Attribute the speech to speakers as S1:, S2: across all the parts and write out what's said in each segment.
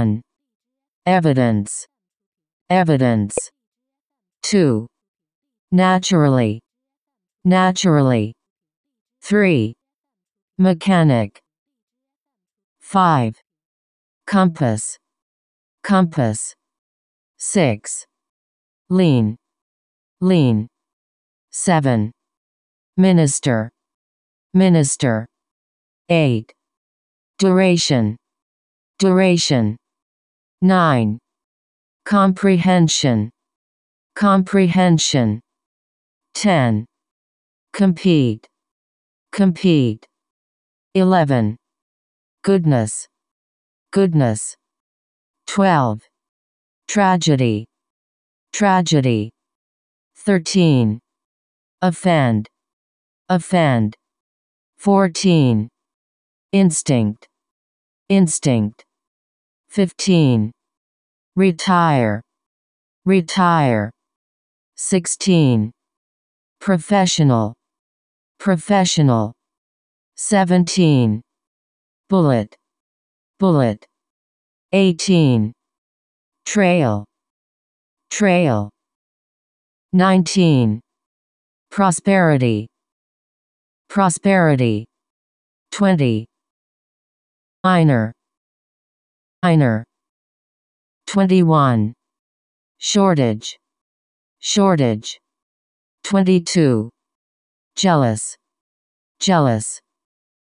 S1: 1. Evidence. Evidence. 2. Naturally. Naturally. 3. Mechanic. 5. Compass. Compass. 6. Lean. Lean. 7. Minister. Minister. 8. Duration. Duration. 9. Comprehension. Comprehension. 10. Compete. Compete. 11. Goodness. Goodness. 12. Tragedy. Tragedy. 13. Offend. Offend. 14. Instinct. Instinct. 15. Retire. Retire. 16. Professional. Professional. 17. Bullet. Bullet. 18. Trail. Trail. 19. Prosperity. Prosperity. 20. Minor. Minor. 21. Shortage. Shortage. 22. Jealous. Jealous.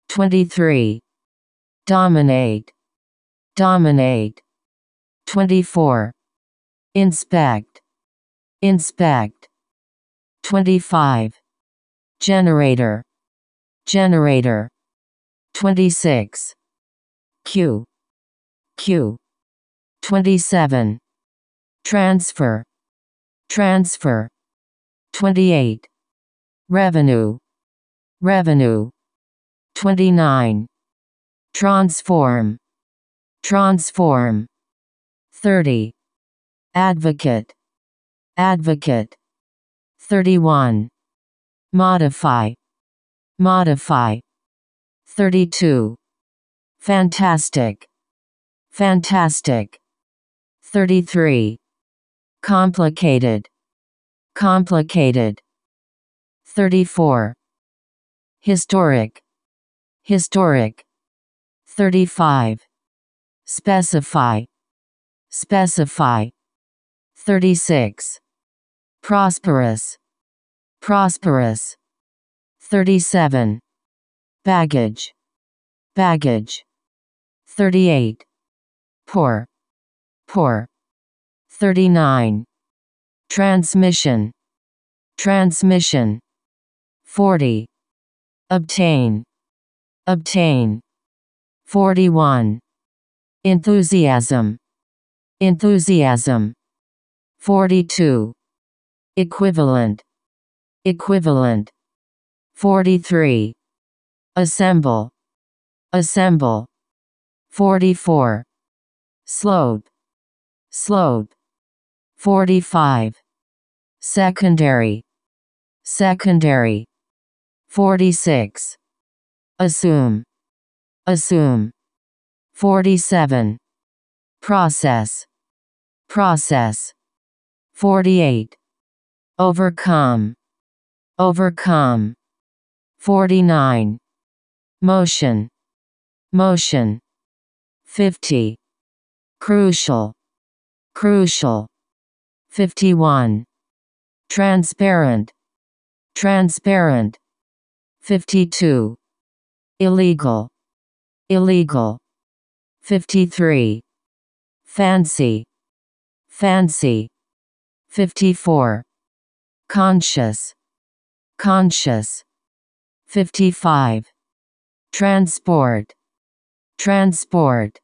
S1: 23. Dominate. Dominate. 24. Inspect. Inspect. 25. Generator. Generator. 26. Q. Q. 27. Transfer. Transfer. 28. Revenue. Revenue. 29. Transform. Transform. 30. Advocate. Advocate. 31. Modify. Modify. 32. Fantastic. Fantastic. 33. Complicated. Complicated. 34. Historic. Historic. 35. Specify. Specify. 36. Prosperous. Prosperous. 37. Baggage. Baggage. 38. Poor. Poor. 39. Transmission. Transmission. 40. Obtain. Obtain. 41. Enthusiasm. Enthusiasm. 42. Equivalent. Equivalent. 43. Assemble. Assemble. 44. Slope. Slope. 45. Secondary. Secondary. 46. Assume. Assume. 47. Process. Process. 48. Overcome. Overcome. 49. Motion. Motion. 50. Crucial. Crucial. 51. Transparent. Transparent. 52. Illegal. Illegal. 53. Fancy. Fancy. 54. Conscious. Conscious. 55. Transport. Transport.